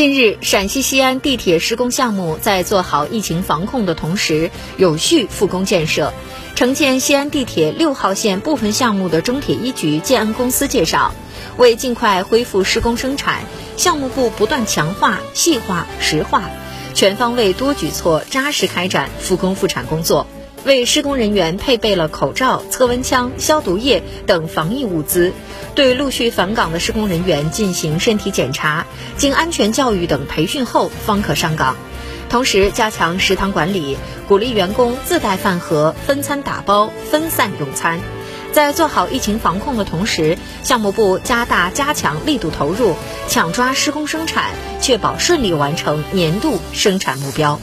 近日，陕西西安地铁施工项目在做好疫情防控的同时，有序复工建设。承建西安地铁六号线部分项目的中铁一局建安公司介绍，为尽快恢复施工生产，项目部不断强化、细化、实化，全方位多举措扎实开展复工复产工作。为施工人员配备了口罩、测温枪、消毒液等防疫物资，对陆续返岗的施工人员进行身体检查，经安全教育等培训后方可上岗。同时，加强食堂管理，鼓励员工自带饭盒、分餐打包、分散用餐。在做好疫情防控的同时，项目部加大加强力度投入，抢抓施工生产，确保顺利完成年度生产目标。